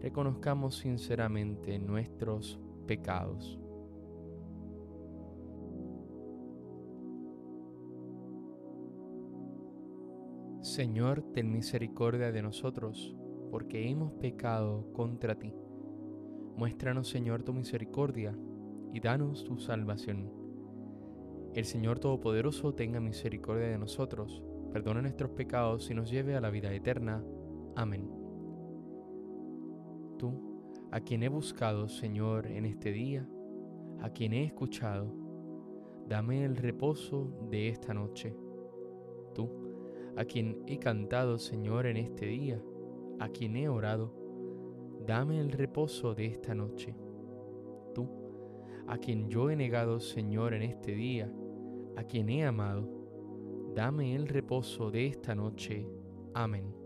reconozcamos sinceramente nuestros pecados. Señor, ten misericordia de nosotros, porque hemos pecado contra ti. Muéstranos, Señor, tu misericordia y danos tu salvación. El Señor Todopoderoso tenga misericordia de nosotros, perdona nuestros pecados y nos lleve a la vida eterna. Amén. Tú, a quien he buscado, Señor, en este día, a quien he escuchado, dame el reposo de esta noche. Tú, a quien he cantado, Señor, en este día, a quien he orado, dame el reposo de esta noche. Tú, a quien yo he negado, Señor, en este día, a quien he amado, dame el reposo de esta noche. Amén.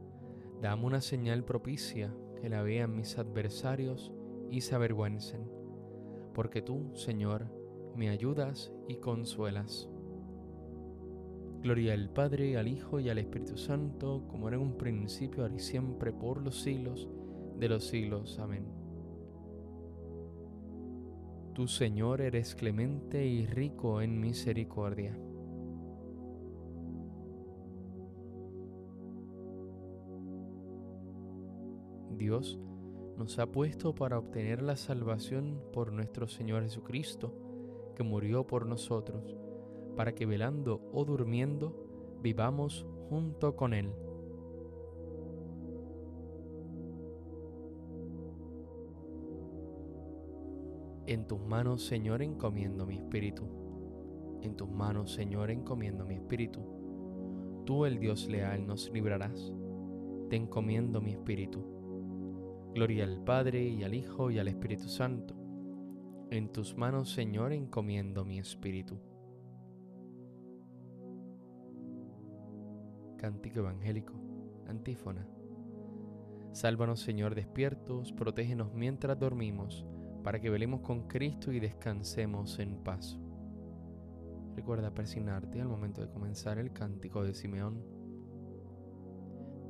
Dame una señal propicia que la vean mis adversarios y se avergüencen, porque tú, Señor, me ayudas y consuelas. Gloria al Padre, al Hijo y al Espíritu Santo, como era en un principio, ahora y siempre, por los siglos de los siglos. Amén. Tu Señor eres clemente y rico en misericordia. Dios nos ha puesto para obtener la salvación por nuestro Señor Jesucristo, que murió por nosotros, para que velando o durmiendo vivamos junto con Él. En tus manos, Señor, encomiendo mi espíritu. En tus manos, Señor, encomiendo mi espíritu. Tú, el Dios leal, nos librarás. Te encomiendo mi espíritu. Gloria al Padre y al Hijo y al Espíritu Santo. En tus manos, Señor, encomiendo mi espíritu. Cántico Evangélico, antífona. Sálvanos, Señor, despiertos, protégenos mientras dormimos para que velemos con Cristo y descansemos en paz. Recuerda persignarte al momento de comenzar el cántico de Simeón.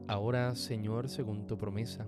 Ahora, Señor, según tu promesa,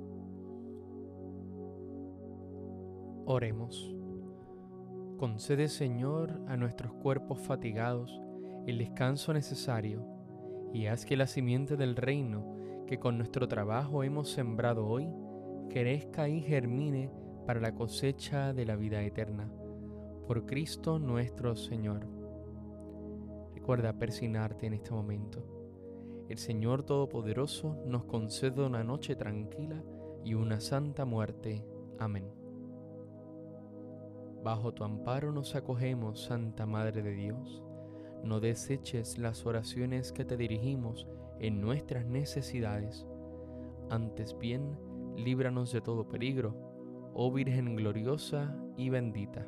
Oremos. Concede, Señor, a nuestros cuerpos fatigados el descanso necesario y haz que la simiente del reino que con nuestro trabajo hemos sembrado hoy crezca y germine para la cosecha de la vida eterna. Por Cristo nuestro Señor. Recuerda persignarte en este momento. El Señor Todopoderoso nos concede una noche tranquila y una santa muerte. Amén. Bajo tu amparo nos acogemos, Santa Madre de Dios. No deseches las oraciones que te dirigimos en nuestras necesidades. Antes bien, líbranos de todo peligro, oh Virgen gloriosa y bendita.